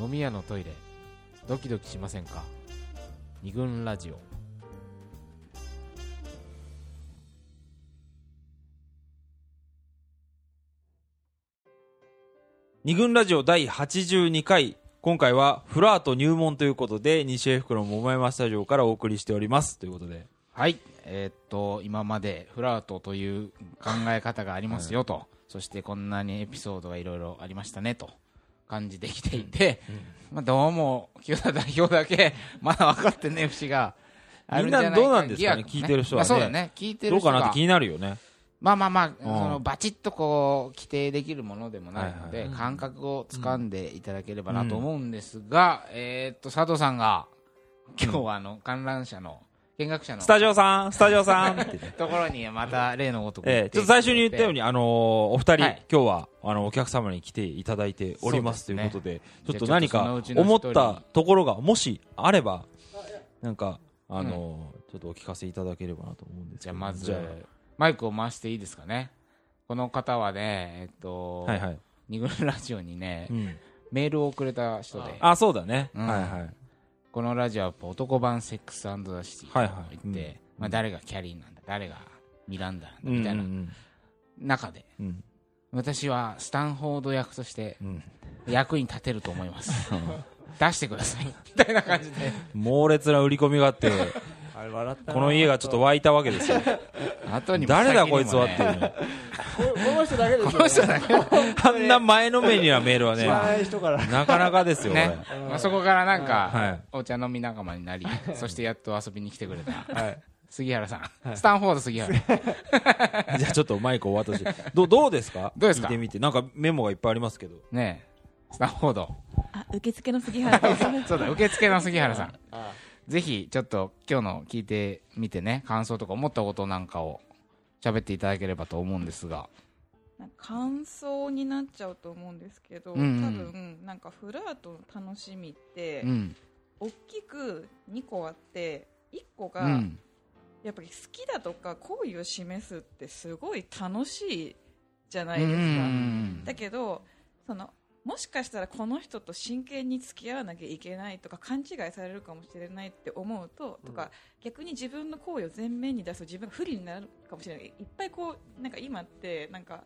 飲み屋のトイレ。ドキドキしませんか？二軍ラジオ。二軍ラジオ第82回。今回はフラート入門ということで西英福の桃山スタジオからお送りしております。ということで。はい。えーっと今までフラートという考え方がありますよと、そしてこんなにエピソードがいろいろありましたねと感じてきていて、まあ、どうも清田代表だけまだ分かってねえ節があるんじゃないかみんなどうなんですかね疑惑聞いてる人はね。まあ、そうだね聞いてどる人が。うかなって気になるよね。まあまあまあ、そのバチッとこう規定できるものでもないので、はいはい。感覚をつかんでいただければなと思うんですが、えーっと佐藤さんが今日はあの観覧車の見学者の。スタジオさんスタジオさん。ところにまた例のごとくええちょっと最初に言ったように、あのーお二人、はい。今日はあのお客様に来ていただいておりますということで、ちょっと何か思ったところがもしあれば、なんか、あのーちょっとお聞かせいただければなと思うんですけど。じゃあまずマイクを回していいですかね。この方はねえっと、あはいはい、二軍ラジオにね、うん、メールをくれた人で。あそうだね、うん。はいはいこのラジオは男版セックスザ・シティとはいはい。言って、うん。まあ、誰がキャリーなんだ誰がミランダなんだうん。みたいなうん。中でうん。私はスタンフォード役としてうん。役に立てると思います。出してください。みたいな感じで。猛烈な売り込みがあってこの家がちょっと湧いたわけですよ。後にも誰だこいつはっていうねここの人だけですよ、ね、この人だけあんな前のめりなメールはね知らない人から。なかなかですよ、ね。まあ、そこからなんか、はい。お茶飲み仲間になりそしてやっと遊びに来てくれた。はい。杉原さん、スタンフォード杉原。じゃあちょっとマイクをお渡し。どどうですか？どうですか？聞いてみて。なんかメモがいっぱいありますけど。ねえ。スタンフォード。あ、受付の杉原です。そうだ受付の杉原さん。あぜひちょっと今日の聞いてみてね感想とか思ったことなんかを喋っていただければと思うんですが。感想になっちゃうと思うんですけど、うんうん。多分なんかフラートの楽しみって、うん。大きく2個あって1個が、うん。やっぱり好きだとか好意を示すってすごい楽しいじゃないですか、うん。だけどそのもしかしたらこの人と真剣に付き合わなきゃいけないとか勘違いされるかもしれないって思うと、とか逆に自分の行為を前面に出すと自分が不利になるかもしれない。いっぱいこうなんか今ってなんか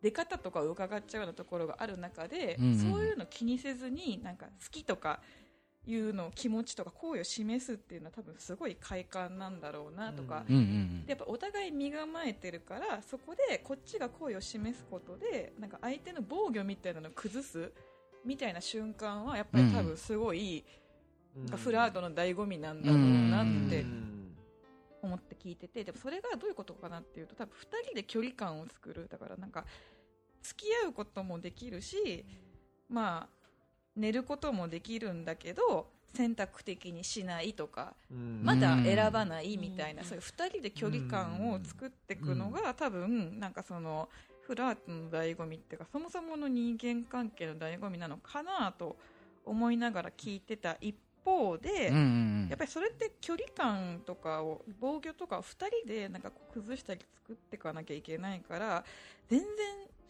出方とかを伺っちゃうようなところがある中で、そういうの気にせずになんか好きとかいうの気持ちとか好意を示すっていうのは多分すごい快感なんだろうなとか、うんうんでやっぱお互い身構えてるからそこでこっちが好意を示すことでなんか相手の防御みたいなのを崩すみたいな瞬間はやっぱり多分すごい、なんかフラートの醍醐味なんだろうなって思って聞いててでもそれがどういうことかなっていうと多分2人で距離感を作る。だからなんか付き合うこともできるしまあ寝ることもできるんだけど選択的にしないとかまだ選ばないみたいな、そういう2人で距離感を作っていくのが、多分なんかそのフラートの醍醐味っていうかそもそもの人間関係の醍醐味なのかなと思いながら聞いてた一方で、やっぱりそれって距離感とかを防御とかを2人でなんか崩したり作っていかなきゃいけないから全然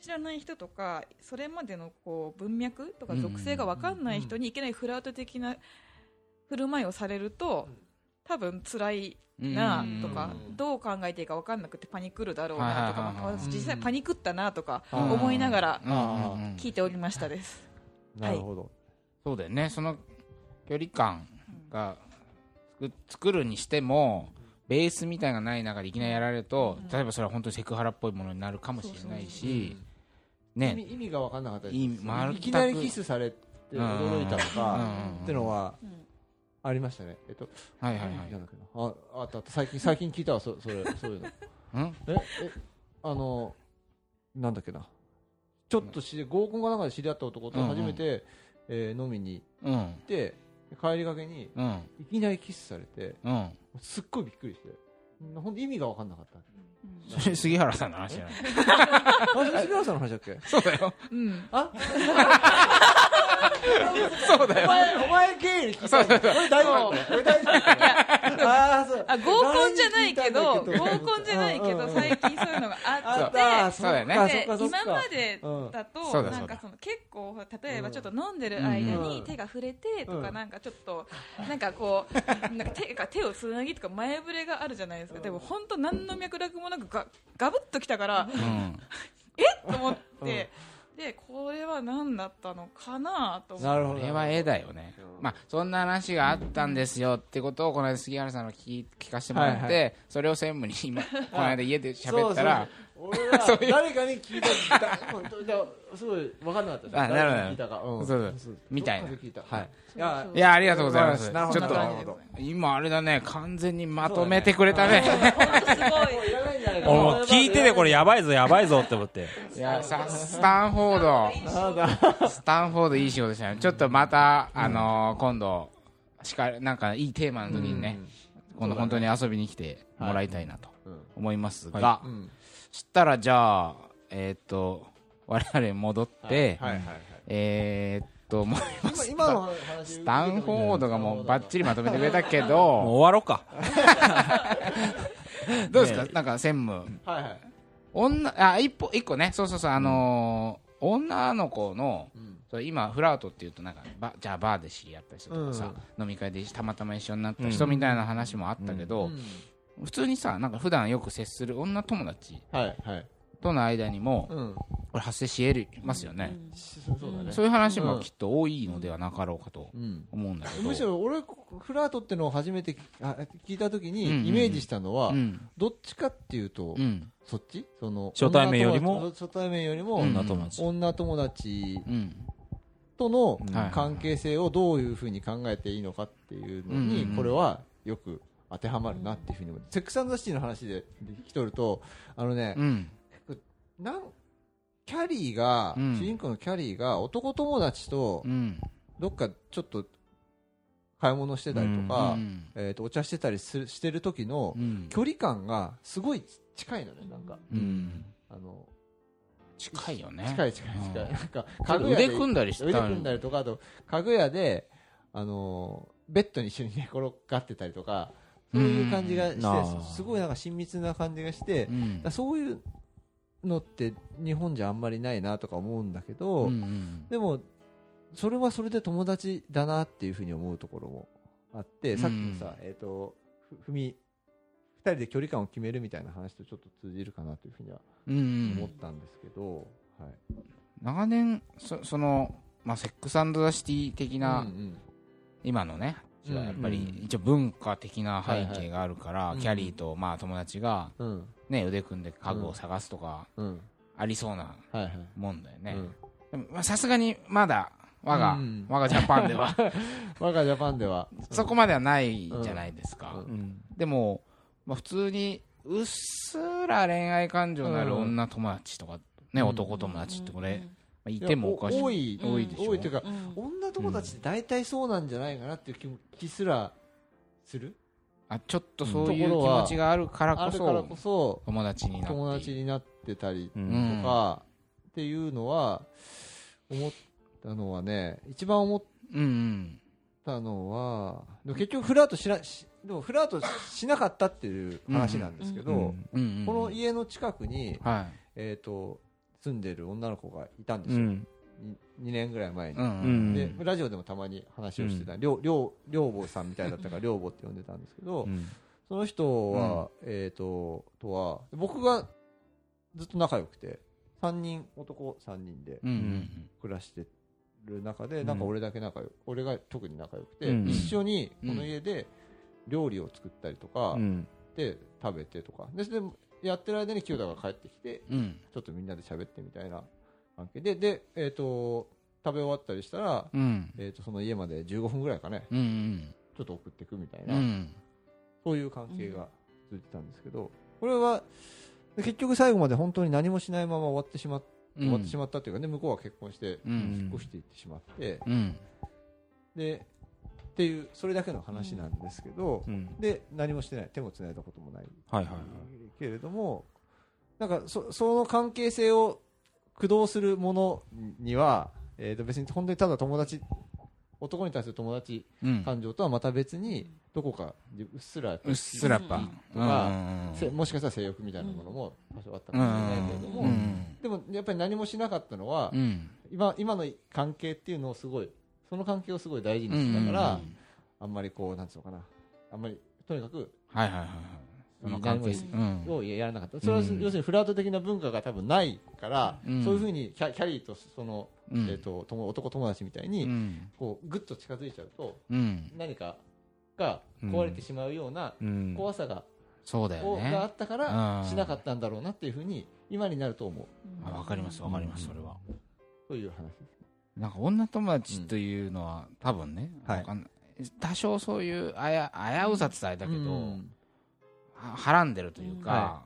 知らない人とかそれまでのこう文脈とか属性が分かんない人にいきなりフラート的な振る舞いをされると多分辛いなとかうん。どう考えていいか分かんなくてパニクるだろうなとか実際パニクったなとかうん。思いながら聞いておりましたです。なるほど、そうだよね。その距離感が作作るにしてもベースみたいなのがない中でいきなりやられると、例えばそれは本当にセクハラっぽいものになるかもしれないし、意ね。味意味が分かんなかったです。いきなりキスされて驚いたのうんかうん。ってのはうん。ありましたね。えっとはいはいはい。なんだっけな。ああったあった最近最近聞いたわそそれそういうの。うん？ええあのなんだっけな。ちょっとし合コンかなんかで知り合った男と初めて、えー飲みにうん行って帰りがけにうん。いきなりキスされてうん。すっごいびっくりしてほんと意味が分かんなかった。それ杉原さんの話じゃない。杉原さんの話だっけ？そうだよ。うん。あ？そうだお前お前経由に聞いた俺大丈夫だった俺大丈夫だったあーそう。あ合コンじゃないけど合コンじゃないけど最近そういうのがあってで今までだと、なんかその結構例えばちょっと飲んでる間に手が触れてとか、うんなんかちょっとなんかこうなんか手が手をつなぎとか前触れがあるじゃないですか、でも本当何の脈絡もなくガガブッときたから、うん。と思って、でこれは何だったのかなと思って。なるほど。これは絵だよね、まあ、そんな話があったんですよってことをこの間杉原さんの聞き聞かせてもらって、はいはそれを専務に今この間家で喋ったらそうそう俺は誰かに聞いたすごい分かんなかったあなるほど。聞いたか、うん。そうそう。みたいな。はい。いやいやありがとうございます。なるほどちょっと今あれだね。完全にまとめてくれたね。聞いててこれやばいぞやばいぞって思って。いやさスタンフォーなんだ。ドスタンフォードいい仕事でしたね。ちょっとまた、あのー今度しかなんかいいテーマの時にね、今度本当に遊びに来てもらいたいなとうん。思いますが、うんしたらじゃあえーっと我々戻って、はいはいはい。えーっともう今今の話スタンフォードがもうバッチリまとめてくれたけもうど 終わろうか。どうですか、なんか専務。はいはい。女あ一歩一個ね。そうそうそう。あのー女の子のうん。そう今フラートっていうとなんかバじゃあバーで知り合った人とかさ、飲み会でたまたま一緒になった人みたいな話もあったけど、うん普通にさなんか普段よく接する女友達はいはい。との間にもうん。これ発生し得ますよね、そうだね。そういう話もきっと多いのではなかろうかとうん。思うんだけど。むしろ俺フラートってのを初めてあ聞いた時にイメージしたのはうん。どっちかっていうとうん。そっち？その初対面よりも女友達初対面よりもうん。女友達。女友達うん。とのはい。関係性をどういうふうに考えていいのかっていうのにこれはよく当てはまるなっていうふうに思う。セックスザシティの話で来とるとあのねうん。なんキャリーがうん。主人公のキャリーが男友達とうん。どっかちょっと買い物してたりとか、うんえー、とお茶してたりするしてる時のうん。距離感がすごい近いのねなんか。うん。あの近いよね。近い近い近い、うん。なんか家具屋で腕組んだりして腕た組んだりとかあと家具屋であのベッドに一緒に寝転がってたりとかそういう感じがして、すごいなんか親密な感じがして、そういうのって日本じゃあんまりないなとか思うんだけど、でもそれはそれで友達だなっていうふうに思うところもあって、さっきのさ、えっ、とふふみ二人で距離感を決めるみたいな話とちょっと通じるかなというふうには思ったんですけど、はい。長年そその、まあ、セックスザ・シティ的な、うんうん。今のねうん。やっぱりうん。一応文化的な背景があるから、はいキャリーとまあ友達が、うん。ね、腕組んで家具を探すとかうん。ありそうなもんだよね。さすがにまだ我が、うん。我がジャパンでは。我がジャパンでは。そこまではないじゃないですか、でも、まあ、普通にうっすら恋愛感情のある女友達とか、ねうん。男友達ってこれ、まあ、いてもおかしい。多いうん。多いでしょ。多いというかうん。女友達って大体そうなんじゃないかなっていう気も気すらする？あちょっとそういう気持ちがあるからこそこそ友達になって。友達になってたりとかっていうのは思ったのはね一番思ったのはでも結局フラートしなしでもフラートしなかったっていう話なんですけど、この家の近くに、はえー、と住んでる女の子がいたんですよ、うん。2年ぐらい前に、いうんうんうん。でラジオでもたまに話をしてた、りょうりょうりょうぼさんみたいだったからりょうぼって呼んでたんですけど、うん。その人は、えー、ととは僕がずっと仲良くて3人男3人で暮らしてる中で、うん。なんか俺だけ仲良く俺が特に仲良くて、うん。一緒にこの家で料理を作ったりとか、うん。で食べてとか。ででやってる間に清田が帰ってきてうん。ちょっとみんなで喋ってみたいな関係でで、えー、と食べ終わったりしたら、うん。えー、とその家まで15分ぐらいかね。うんうんちょっと送っていくみたいな、うん。そういう関係が続いてたんですけどこれはで結局最後まで本当に何もしないまま終わってしまっ終わってしまったというかね向こうは結婚してう引んっ越していってしまって、うん。でっていうそれだけの話なんですけど、うん。で何もしてない。手もつないだこともない。はいはいはい。けれどもなんかそその関係性を駆動するものには、えー、と別に本当にただ友達男に対する友達うん。感情とはまた別にどこかうっすらうっすらぱうんとかせもしかしたら性欲みたいなものも多少あったかもしれないけれども、でもやっぱり何もしなかったのは、うん。今今の関係っていうのをすごいその関係をすごい大事にしてたから、うんあんまりこうなんつうのかな。あんまりとにかくはいはいはいはい。その関係。をやらなかった。それはうん。要するにフラート的な文化が多分ないから、うん。そういうふうにキャキャリーとその、うん。えー、と友男友達みたいうに、ん。こうぐっと近づいちゃうとうん。何かが壊れてしまうようなうん。怖さが,、そうだよこうがあねったからうん。しなかったんだろうなっていうふうに今になると思う。あわかりますわかりますそれは。という話です。なんか女友達というのは多分ねはい。多少そういうあや危うさって伝えたけどうん。ははらんでるというか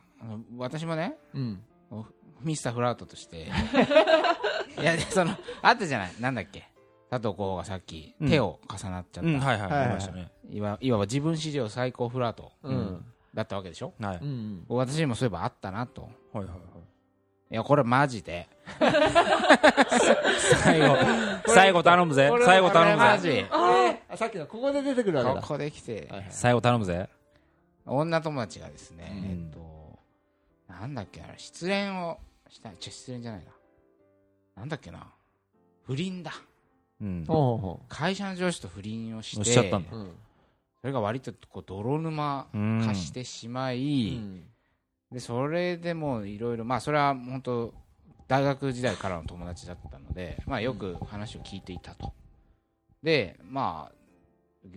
私もねうん。ミスターフラートとしていやでそのあったじゃない？なんだっけ？佐藤候補がさっきうん。手を重なっちゃった、うんはいはいはいはい。ありましたね。いわいわば自分史上最高フラートうん。だったわけでしょ？はい。うん私にもそういえばあったなと。はいはいいやこれマジで。最後最後頼むぜ。最後頼むマぜジ。あさっきのここで出てくるわけだ。ここで来て、はいはい。最後頼むぜ。女友達がですね、うん。えっとなんだっけな失恋をしたちょ失恋じゃないな。なんだっけな。不倫だ。うん。会社の上司と不倫をしてしちゃったんだ。ううんそれが割とこう泥沼化してしまい、うんでそれでもいろいろまあそれは本当大学時代からの友達だったので、まあ、よく話を聞いていたと。でまあ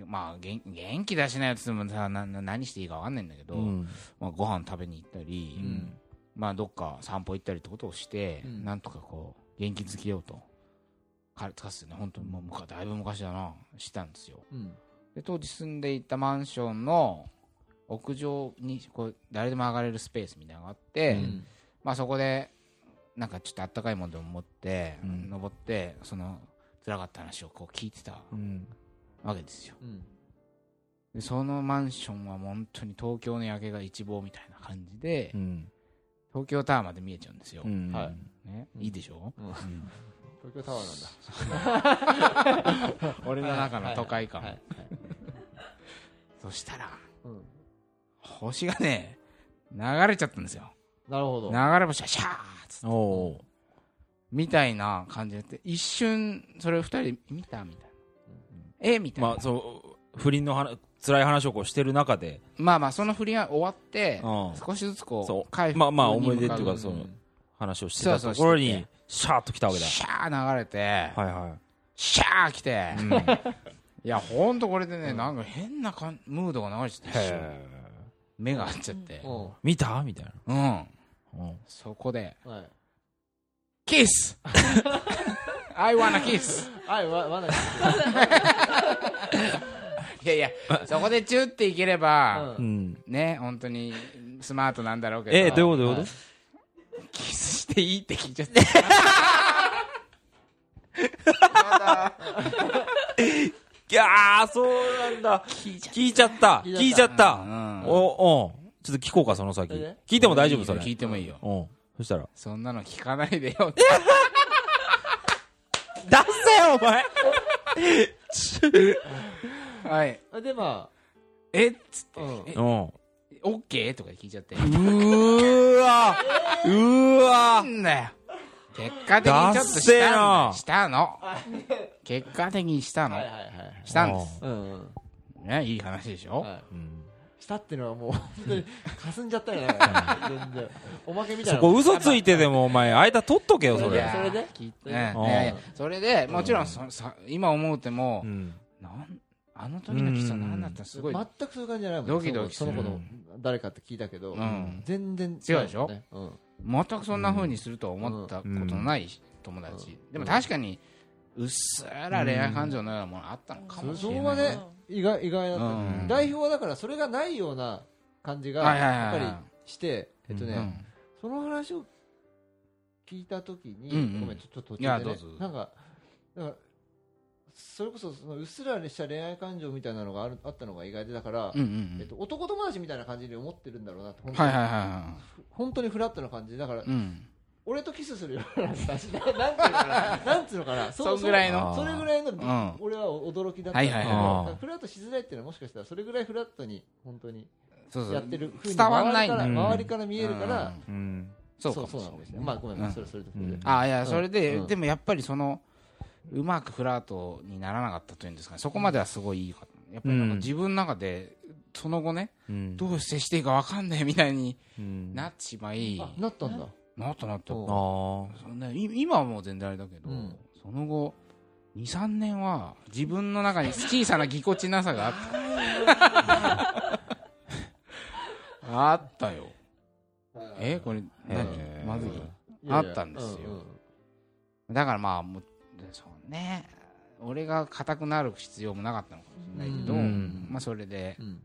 まあ元元気出しないやつでもさなな何していいか分かんないんだけど、うん。まあ、ご飯食べに行ったり、うん。まあ、どっか散歩行ったりってことをして、うん。なんとかこう元気づけようと。かかつてね本当にもう昔だいぶ昔だなしたんですよ。うん。で当時住んでいたマンションの屋上にこう誰でも上がれるスペースみたいなのがあって、うん。まあ、そこでなんかちょっとあったかいものでも持って、うん。登ってその辛かった話をこう聞いてたうん。わけですよ。うん。でそのマンションは本当に東京の夜景が一望みたいな感じで、うん。東京タワーまで見えちゃうんですよ、うん。はい。ね、うん。いいでしょ、東京タワーなんだ。俺の中の都会感、はい。はい。そしたらうん星がね流れちゃったんですよ。なるほど。流れ星がシャーッつって。おおみたいな感じで一瞬それを二人で見たみたいな、えみたいな、まあそう不倫の話辛い話をこうしてる中で。まあまあその振りが終わってうん。少しずつこそう。う回復まあまあに思い出っていうか向そのうん。話をしてたところにシャーッと来たわけだ。シャー流れて、はいはシャー来て、いうん。いやほんとこれでね、なんか変なかんムードが流れちゃって目が合っちゃってうん。見た？みたいうん。なうん。そこで。はい。キス。I wanna kiss はいわわないいやいやそこでチュっていければ、うん。うん。ね本当にスマートなんだろうけど。えどういうこと？どうい。うこキスしていいって聞いちゃってと いやーそうなんだ。聞いちゃった。聞いちゃった。た。うん。おう。んちょっと聞こうかその先。聞いても大丈夫それ。聞いてもいいよ。う。んそしたら。そんなの聞かないでよ。っ て出せよお前。はい。でまえ？っつって。あうん。え？うん。オッケー？とか聞いちゃって。うーわうーわなんだよ結果的にちょっとしたんだダッセーなしたの。結果的にしたの。はいはいはいしたんです。うん。うんねいい話でしょ？はい。うんしたっていうのはもう 本当に霞んじゃったよね。全然。おまけみたいなそこ嘘ついてでもお前間取っとけよそれ。それで？聞いてうん。ねいやいやそれでもちろんそさ今思うてもうん。なんあの時のキスは何だったの？すごい全くそういう感じじゃないもん。ドキドキする。その子の誰かって聞いたけどうん。全然違うでしょ？ねうん全くそんな風にするとは思ったことのない友達。でも確かにうっすら恋愛感情のようなものあったのかもしそれないこはね意外意外だったうん。代表はだからそれがないような感じがやっぱりしてえっとねうん。その話を聞いたときに、ごめん、ちょっと途中で、ねなんか、なんかそれこそそのうっすらにした恋愛感情みたいなのがあるあったのが意外で、だから、うんうんえっと、男友達みたいな感じで思ってるんだろうなって、本はい当に,、はいは本当にフラットな感じ、だからい、うん。俺とキスするようなさ なんていうのかななんつうのかな そんぐらいの。それぐらいの、ん。俺は驚きだったはいはいはい。フラットしづらいっていうのはもしかしたらそれぐらいフラットに本当にそうそう。やってるふうに伝わんない。周りから見えるから、うん。うん。そうそうなんですねまあごめん、うん。それそれうんあいやそれで、うん。でもやっぱりそのうまくフラートにならなかったというんですかね。そこまではすごいいいかやっぱりなんかうん。自分の中でその後ねうん。どう接していいか分かんないみたいにうん。なってしまい、あなったんだ。なったなった。うんあそうね、い今はもう全然あれだけど、うん。その後23年は自分の中に小さなぎこちなさがあった。あったよ。えこれ何？まずい。いやいや。あったんですよ。うんうん。だからまあもうそうね俺が硬くなる必要もなかったのかもしれないけど、うん。まあそれでうん。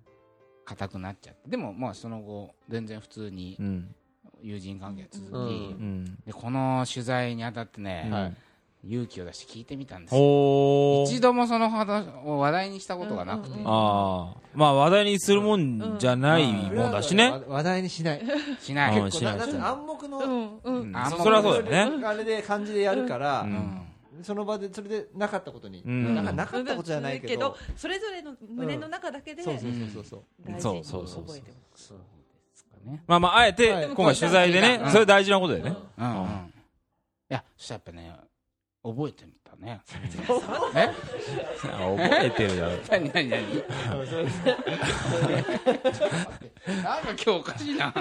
硬くなっちゃって。でもまあその後全然普通にうん。友人関係が続き、うん。うんでこの取材にあたってね、はい。勇気を出して聞いてみたんですよ。一度もその話を話題にしたことがなくて、うんうんああまあ話題にするもんじゃないもんだしね。わ話題にしない。しない、うんしない。暗黙の、うん。うんそそりゃそうだよね。あれで感じでやるから、うんその場でそれでなかったことに、うん。なんかなかったことじゃないけど、それぞれの胸の中だけでそうそうそうそう大事にそうそうそう覚えてます。そうですかねまあまああえてはい。今回取材でねうんそれ大事なことだよね。うん。うん、いやそしたらやっぱね覚えてみたね。え？覚えてるだろ。何何何？なんか今日おかしいな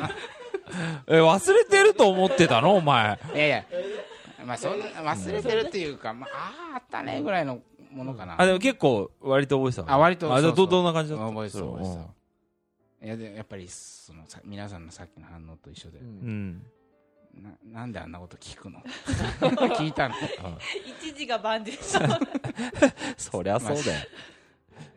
え忘れてると思ってたのお前いやいやまあそんな忘れてるっていうか、まあ、あーあったねぐらいのものかな、あでも結構割と覚えてたのあ割とあそうそうどどんな感じだった？覚えてた覚えてた。いやでやっぱりそのさ皆さんのさっきの反応と一緒で、うん。ななんであんなこと聞くの？聞いたの？一時が万事 そりゃそうだよ。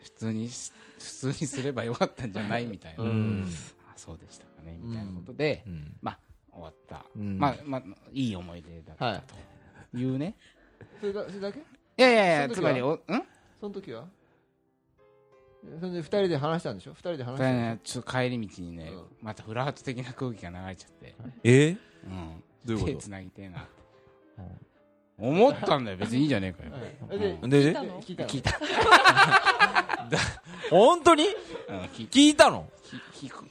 普通にし普通にすればよかったんじゃないみたいな、うん。あそうでしたかねみたいなことで、うん。まあ終わった、うん。まあまあいい思い出だったとい。うね、それだそれだけ？い、やいやいやつまりおん？その時は？それで二人で話したんでしょ？二人で話したんでねちょっと帰り道にね、うん。またフラート的な空気が流れちゃって、え？うん、どういうこと？手つなぎてえなって、思ったんだよ。別にいいじゃねえかよ、しょでうん。ででたの？聞いたの。聞いた、本当に？うん、聞聞いたの？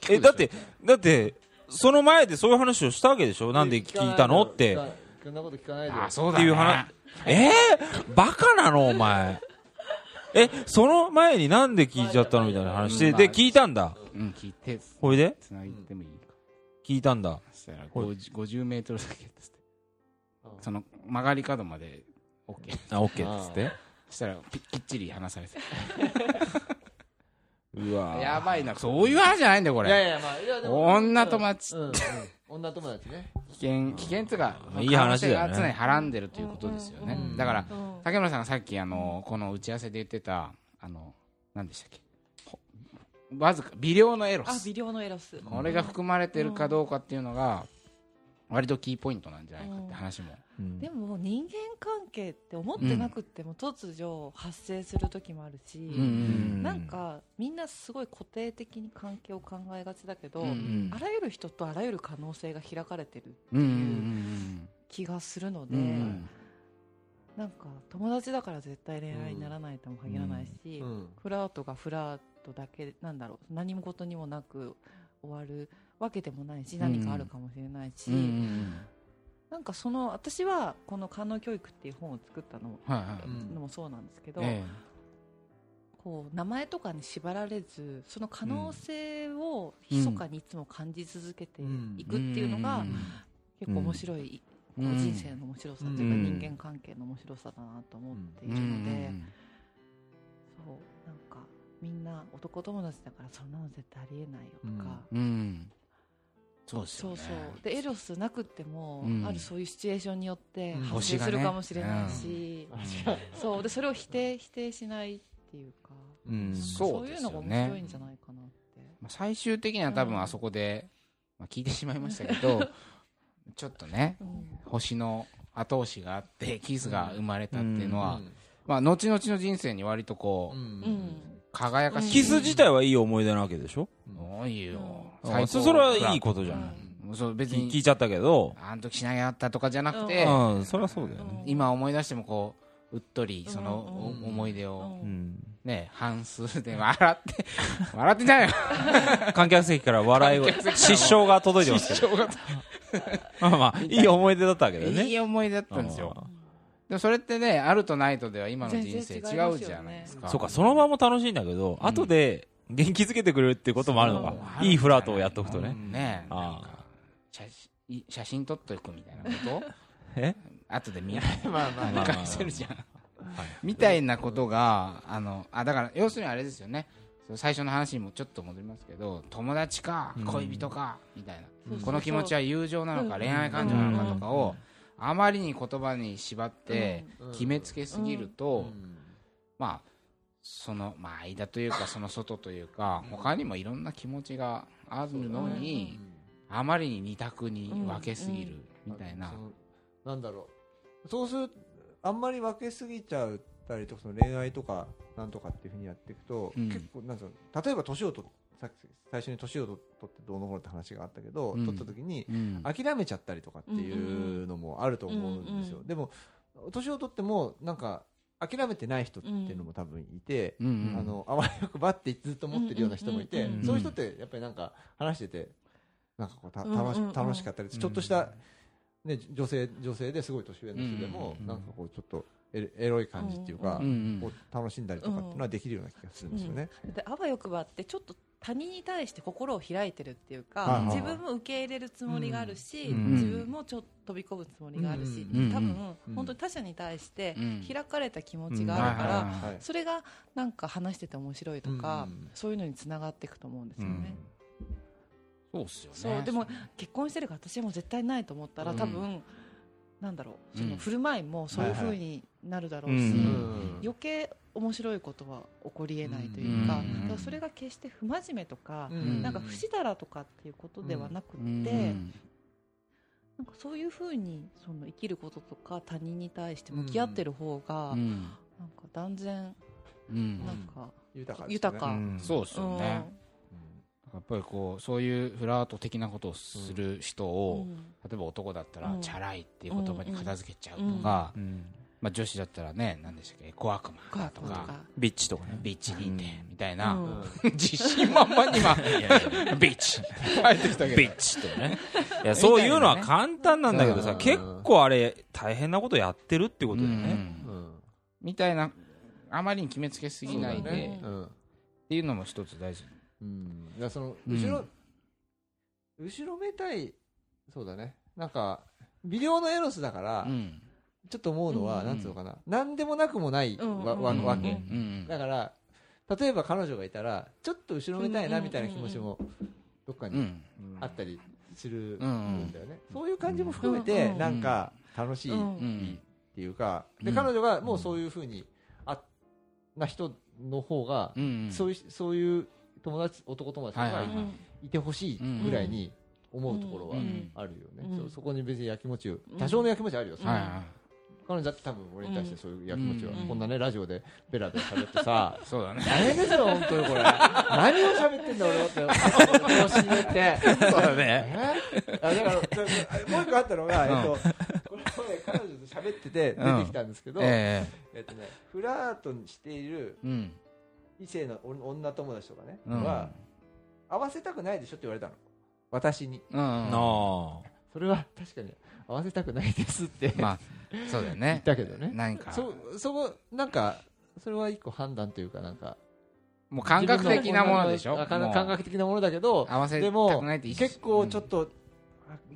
えだってだってその前でそういう話をしたわけでしょ？なんで聞いたの？って。そんなこと聞かないであそうだね。っていう話。えー、バカなの？お前。えその前になんで聞いちゃったの？みたいな話。で、うんで聞いたんだ。うん聞いてほいで？つなぎてもいいか、聞いたんだ。そしたらほい 50, 50メートルだけっつって。うんその曲がり角まで OK あオッケーっつって。そしたらぴきっちり離されて うわやばいな。そういう話じゃないんだよこれ。いやいやまあいやでも女友達。うんうん。女友達ね。危険危険っていうかいい話だよね。可能性が常にはらんでるということですよね。うん。だからうん。竹村さんがさっきあのこの打ち合わせで言ってたあの何でしたっけ？ほわずか微量のエロス。あ微量のエロス。これが含まれてるかどうかっていうのが割とキーポイントなんじゃないかって話もうん。でも人間関係って思ってなくっても突如発生する時もあるし、うん。うん。なんかみんなすごい固定的に関係を考えがちだけど、うん。うん。あらゆる人とあらゆる可能性が開かれてるうん。うん。気がするので、なんか友達だから絶対恋愛にならないとも限らないし、うん。フラートがフラートだけなんだろう何もことにもなく終わるわけでもないし何かあるかもしれないし、なんかその私はこの「官能教育」っていう本を作ったのもそうなんですけど、えこう名前とかに縛られずその可能性を密かにいつも感じ続けていくっていうのが結構面白い、こううん人生の面白さというかうん人間関係の面白さだなと思っていうんるので、そうなんかみんな男友達だからそんなの絶対ありえないよとか、うん。うんそうですよね。そうそう。でエロスなくっても、うん。あるそういうシチュエーションによってうん。発生するかもしれないし、うん。そう。でそれを否定否定しないっていうか、うん。そうですよねいうのが面白いんじゃないかなって。まあ最終的には多分あそこで、まあ、聞いてしまいましたけど ちょっとねうん星の後押しがあってキスが生まれたっていうのは、うん。まあ、後々の人生に割とこう、うん。うん。輝かしい。キス自体はいい思い出なわけでしょ？もういいよ、うん最高。あそそれはいいことじゃないもそう別に。聞聞いちゃったけど、あの時しなきゃあったとかじゃなくて、うん、それはそうだよね。今思い出してもこううっとりその思い出をうん。うん。ね半数で笑って 笑ってないよ 観客席から笑い声、失笑が届いてますけど。まあまあ、いい思い出だったわけだよね。いい思い出だったんですよ。でもそれってねあるとないとでは今の人生違うじゃないですか。そうか、その場も楽しいんだけど、後で元気づけてくれるっていうこともあるのか。う。んいいフラートをやっとくとね。ね。写真写真撮っとくみたいなこと？え？後で見 まあまあまあ。まあ返せるじゃん。みたいなことがあのあだから要するにあれですよね。最初の話にもちょっと戻りますけど友達かうん。恋人かみたいな、うんこの気持ちは友情なのかうん。恋愛感情なのかとかをあまりに言葉に縛ってうん。決めつけすぎると、うん。まあその、まあ、間というかその外というか他にもいろんな気持ちがあるのに、あまりに二択に分けすぎるみたいな、なんだろう。そうするあんまり分けすぎちゃったりとかその恋愛とかなんとかっていうふうにやっていくと、うん。結構なん例えば年をとさっき最初に年をと取ってどうのこうのって話があったけど、うん。取った時にうん。諦めちゃったりとかっていうのもあると思うんですよ、でも年を取ってもなんか諦めてない人っていうのも多分いて、うん。うんあのあわよくばってずっと思ってるような人もいて、うんうんそういう人ってやっぱりなんか話しててなんかこうたうんうん楽しうん。楽しかったり、ちょっとした、ね、女性女性ですごい年上の人でも、うんなんかこうちょっとエロエロい感じっていうか、うんうんこう楽しんだりとかっていうのはできるような気がするんですよね。であわよくばってちょっと他人に対して心を開いてるっていうか、はいはいはい。自分も受け入れるつもりがあるし、うん。自分もちょっと飛び込むつもりがあるし、うん。多分、うん。本当に他者に対してうん。開かれた気持ちがあるから、それがなんか話してて面白いとか、うん。そういうのにつながっていくと思うんですよね。そうっすよね。そうでも結婚してるから私も絶対ないと思ったら、うん。多分なんだろう。そうん。の振る舞いもそういう風になるだろうし、はいはいうん。余計面白いことは起こりえないというか,、うん。だからそれが決して不真面目とか、うん。なんか不死だらとかっていうことではなくって、うん。なんかそういう風にその生きることとか他人に対して向き合ってる方が、うん。なんか断然うん。なんか、豊かそうっすよね、うんやっぱりこうそういうフラート的なことをする人を、うん。例えば男だったら、うん。チャラいっていう言葉に片付けちゃうとか、うん。まあ、女子だったらね何でしたっけ小悪魔だとかとかビッチとかね。ビッチ認定みたいな、うん。自信満々に今 ビッチ。入ってきたけど。ビッチとね。いや、そういうのは簡単なんだけどさ、うん結構あれ、大変なことやってるってことだよね。うん。うん。みたいなあまりに決めつけすぎないで、っうん。ていうのも一つ大事うん、そのうん。後ろ、後ろめたいそうだね。なんか微量のエロスだから、うん。ちょっと思うのは、うん。なんつうのかな。何でもなくもないわ,、うん。わうん。わけ、うん。うん。だから例えば彼女がいたらちょっと後ろめたいなうんみたいな気持ちもどっかにうん。あったりするうんんだよね、そういう感じも含めて、うん。なんか楽しいっうん。うんていうか、でうん彼女がもうそういうふうにあな人の方が、うん。そういうそういう友達男友達がはいてほしいぐらいに思うところはうんあるよね、うんそうそこに別にやきもちをうん。多少のやきもちあるよ、彼女だって多分俺に対してそういうやきもちは、うん。こんなねラジオでベラベラ喋ってさい そうだね。大変ですよ本当にこれ。何を喋ってんだ俺は。って調子に乗ってそうだね。え？あだから もう一個あったのが、えっと、これもね彼女と喋ってて出てきたんですけど、ええ。っとね、フラートにしているえうん異性のお女友達とかね、うん。は合わせたくないでしょって言われたの。私に。うんうん。あそれは確かに合わせたくないですって、まあそうだよ 言っねたけどね。何か。そそこなんかそれは一個判断というかなんかもう感覚的なものでしょ？自分のもう。感覚的なものだけど合わせたでもくないって意識結構ちょっと、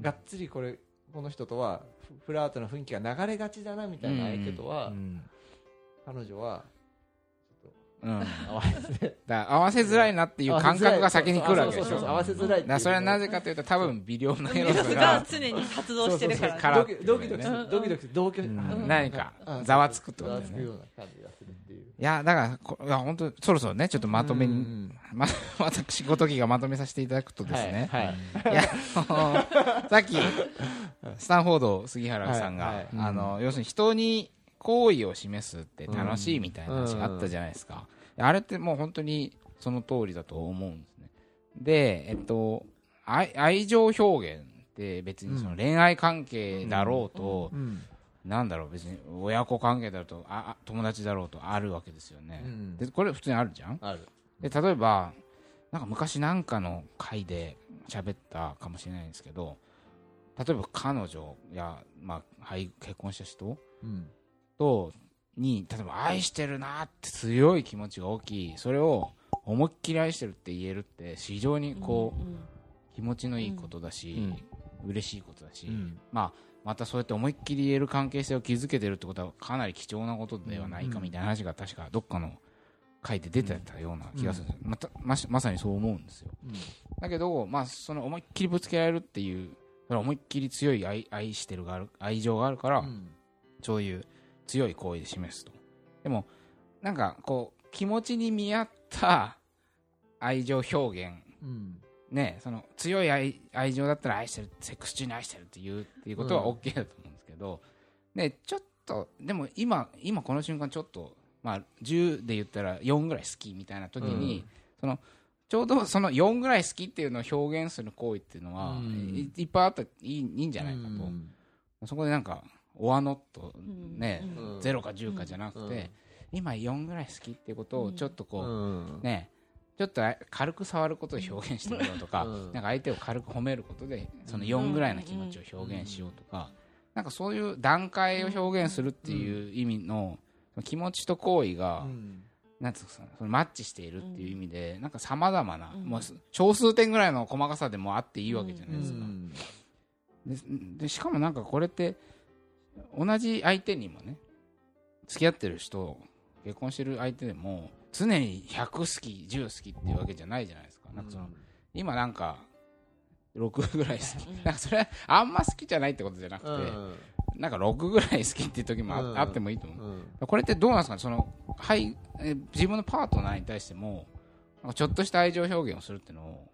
がっつりこれこの人とはフフラートの雰囲気が流れがちだなみたいな相手とあ。は、うん。彼女はうん。だか合わせら合わせづらいなっていう感覚が先に来るわけでしょ。合わせづらいそれはなぜかというと多分微量なエロスがが常に活動してるから。ドキドキドキドキドキ何か。あざわつくってことだよね。ざわつくような感じがするっていう。いやだからこいや本当そろそろねちょっとまとめに私ごときがまとめさせていただくとですね、はいさっき、スタンフォード杉原さんが、あの、要するに人に好意を示すって楽しいみたいな話があったじゃないですか。あれってもう本当にその通りだと思うんですね。で、えっと、愛愛情表現っって別にその恋愛関係だろうと、うん。なんだろう別に親子関係だとああ友達だろうとあるわけですよね、うん。でこれ普通にあるじゃん？ある。で例えばなんか昔なんかの回で喋ったかもしれないんですけど例えば彼女や、まあ、はい結婚した人うんとに例えば愛してるなって強い気持ちが大きい。それを思いっきり愛してるって言えるって非常にこう、うん気持ちのいいことだし、嬉しいことだし、うん。まあ、またそうやって思いっきり言える関係性を築けてるってことはかなり貴重なことではないかみたいな話が確かどっかの回で出てたような気がする。ん。ですよ、またましまさにそう思うんですよ。だけど、まあ、その思いっきりぶつけられるっていう思いっきり強い愛愛してるがある愛情があるから、うん。そういう強い行為で示すと。でもなんかこう気持ちに見合った愛情表現。うん。ね、その強い愛愛情だったら愛してるセックス中に愛してるっていうっていうことはうん。OK だと思うんですけど、ね、ちょっとでも今今この瞬間ちょっと、まあ、10で言ったら4ぐらい好きみたいな時に、そのちょうどその4ぐらい好きっていうのを表現する行為っていうのは、うん。いいっぱいあったらいいいいんじゃないかと、うん。そこでなんかオアノットね、うん。0か10かじゃなくて、今4ぐらい好きっていうことをちょっとこう、うん。ねちょっと軽く触ることで表現してみようとか、うん。なんか相手を軽く褒めることでその4ぐらいの気持ちを表現しようとか、なんかそういう段階を表現するっていう意味の気持ちと行為が、うん。なんつうかねそのマッチしているっていう意味で、なんかさまざまな、うん。もう少数点ぐらいの細かさでもあっていいわけじゃないですか。うん。ででしかもなんかこれって同じ相手にもね付き合ってる人結婚してる相手でも常に100好き10好きっていうわけじゃないじゃないですか。なんかその今なんか6ぐらい好き。なんかそれはあんま好きじゃないってことじゃなくて、うん。なんか6ぐらい好きっていう時もあ,、ってもいいと思う。うん。これってどうなんですかね？その、はい、え自分のパートナーに対してもちょっとした愛情表現をするっていうのを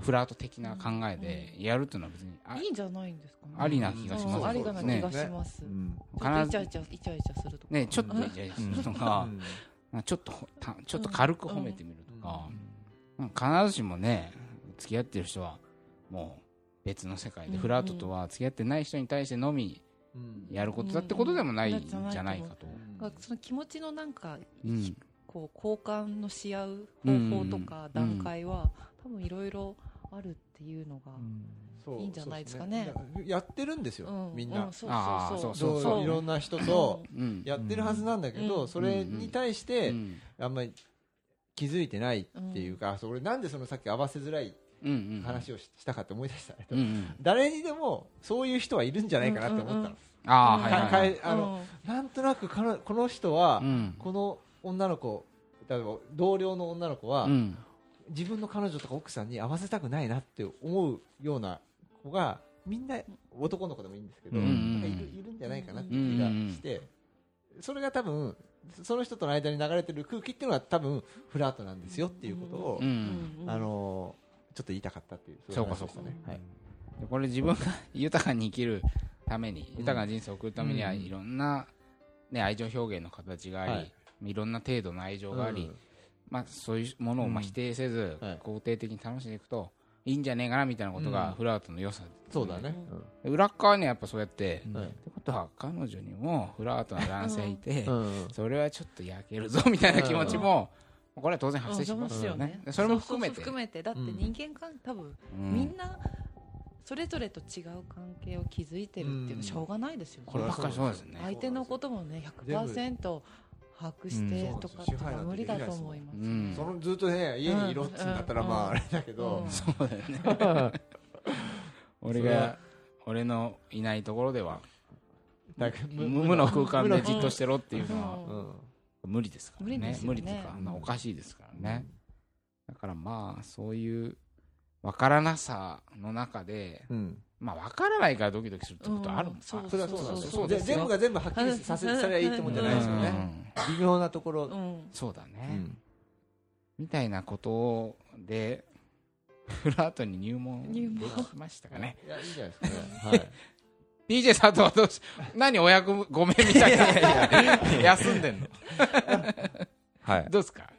フラート的な考えでやるっていうのは別にあいいんじゃないんですかね。ありな気がしますうんありがな気がします、うんちょっとイチャイチャイチャイチャするとか。ね、ちょっとイチャイチャするとか、うん。なんかちょっとたちょっと軽く褒めてみるとか、必ずしもね付き合ってる人はもう別の世界で、うんフラートとは付き合ってない人に対してのみうん。やることだってことでもないんうんじゃないかと、その気持ちのなんか、うん。こう交換のし合う方法とか段階は、多分いろいろあるっていうのが、いいんじゃないですかね。そうですやってるんですようん。みんな。うそうそうそう。そういろんな人とうん。やってるはずなんだけうん。どそれに対してうん。あんまり気づいてないっていうかそれなんでそのさっき合わせづらいうん。うん。話をししたかって思い出したうんうん。誰にでもそういう人はいるんじゃないかなって思ったのああはいはいはい。かあのなんとなくこのこの人はうん。この女の子例えば同僚の女の子はうん自分の彼女とか奥さんに合わせたくないなって思うような子がみんな男の子でもいいんですけど、うんなんかいるいるんじゃないかなって気がして、それが多分その人との間に流れてる空気っていうのは多分フラートなんですよっていうことを、うんあのーちょっと言いたかったっていうそうかい話でしたね。はい。でこれ自分が豊かに生きるために豊かな人生を送るためにはうんいろんな、ね、愛情表現の形があり、はい。い、ろんな程度の愛情があり、うんまあ、そういうものをまあうん。否定せず、はい。肯定的に楽しんでいくといいんじゃねえかなみたいなことうん。がフラートの良さ、そうだね、で裏っ側にはやっぱそうやって、うん。はいってことは彼女にもフラートな男性いて、うん。それはちょっと焼けるぞみたいな気持ちも、これは当然発生しますよね。でそれも含めて。そうそうそう含めてだって人間関多分、うんみんなそれぞれと違う関係を築いてるっていうのはしょうがないですよね、こればっかりそうですね相手のこともね全部100%把握してとかうんとか無理だと思います、うん。そのずっとね家にいろっつうんだったらうん。まああれだけど、うん。そうだよね。俺が俺のいないところでは無無の空間で。じっとしてろっていうのはうん。無理ですからね。無理ですよね。無理っていうか、まあ、おかしいですからね、だからまあそういう分からなさの中でうんまあ分からないからドキドキするってことあるん。ですか、うんそれはそうなんですよ。全部が全部はっきりさせさればいいってもんじゃないですよね。うん。微妙なところ、うん。そうだね、うん。みたいなことでフラートに入門入門。できましたかね。いやいいじゃないですか。ね、はい。DJ 佐藤はどうし何お役ごめんみたいな。休んでんの？はい。どうですか？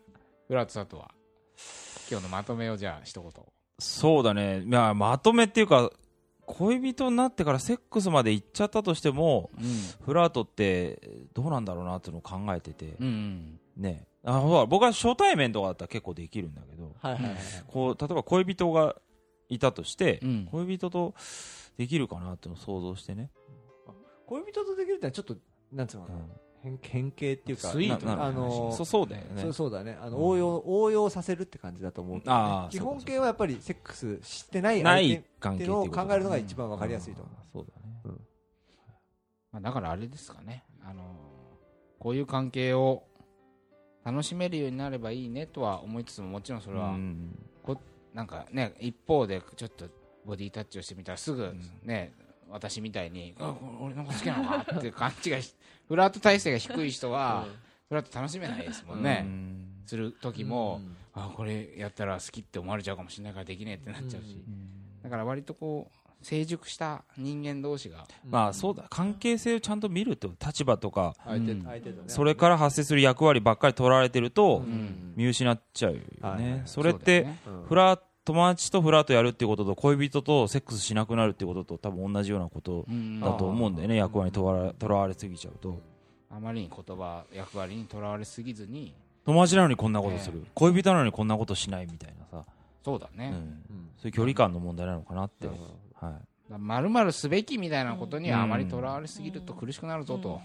フラート佐藤は。今日のまとめをじゃあ一言。そうだね。いや、まとめっていうか、恋人になってからセックスまで行っちゃったとしてもうん。フラートってどうなんだろうなっていうのを考えてて、うんうん。ね。あほら僕は初対面とかだったら結構できるんだけどはいはいはい。こう例えば恋人がいたとして、うん。恋人とできるかなっていうのを想像してね、恋人とできるってちょっとなんつうのかな変変形っていうかスイートあのそうそうだよね。そうそうだね。あの応用応用させるって感じだと思うあー基本形はやっぱりセックスしてない相ない手関係っていうのを考えるのが一番わかりやすいと思ううん。そうだね。まあ、だからあれですかね、あのこういう関係を楽しめるようになればいいねとは思いつつももちろんそれは、うん。なんかね一方でちょっとボディタッチをしてみたらすぐね、私みたいにあ俺のこと好きなのかって 勘違いしフラート体勢が低い人は、フラート楽しめないですもんね、うん。する時も、あこれやったら好きって思われちゃうかもしれないからできねえってなっちゃうし、だから割とこう成熟した人間同士がまあそうだ。関係性をちゃんと見ると立場とかそれから発生する役割ばっかり取られてるとん。見失っちゃうよね。それってフラ友達とフラートやるっていうことと恋人とセックスしなくなるっていうことと多分同じようなことうん。だと思うんだよね。役割にとらとらわれすぎちゃうと。あまりに言葉役割にとらわれすぎずに。友達なのにこんなことする。ね恋人なのにこんなことしないみたいなさ。そうだね、うん。うん。そういう距離感の問題なのかなって。なるほどはい。まるまるすべきみたいなことにはうんあまりとらわれすぎると苦しくなるぞと、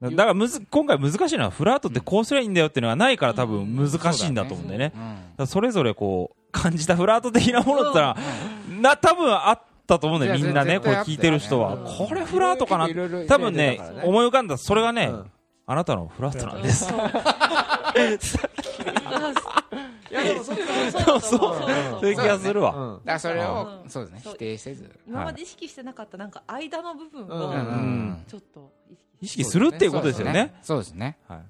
だだからむず今回難しいのはフラートってこうすりゃいいんだよっていうのがないから多分難しいんだと思うんだよね。それぞれこう感じたフラート的なものってのはな多分あったと思うんだよみんなねこれ聞いてる人は。うん。これフラートかな？多分ね思い浮かんだそれがねうん。あなたのフラートなんです。いやでもそうそうそうそう。そういう気がするわ。うん。だそれを、うん。そうですねそう。否定せず。今まで意識してなかったなん。か間の部分うんをん。ちょっと意識するっていうことですよね。そうですね。はい。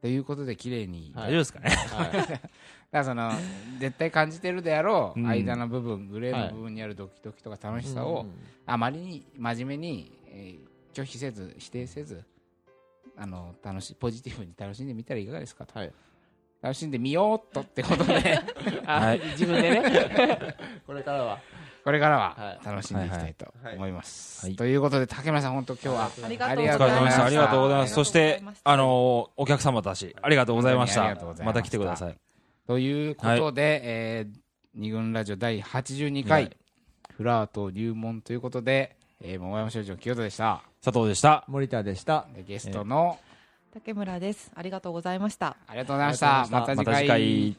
ということで綺麗に、はい大丈夫ですかね。だからその絶対感じてるであろう、うん。間の部分グレーの部分にあるドキドキとか楽しさを、あまりに真面目に、えー拒否せず否定せずあの楽しポジティブに楽しんでみたらいかがですかと、はい。楽しんでみようっとってことで、あ はい。自分でね。これからは。これからははい。楽しんでいきたいと思います、はい。はい。ということで竹村さん本当今日はありがあとうございましたりがとうございました。ありがとうございます。そして、あのの、お客様たち、ありがとうございました。本当にありがとうございましたまた来てください。ということで、えー二軍ラジオ第82回、はい。フラート入門ということで、えー、桃山商事の清田でした。佐藤でした。森田でした。でゲストの、竹村です。ありがとうございました。ありがとうございました。また次回。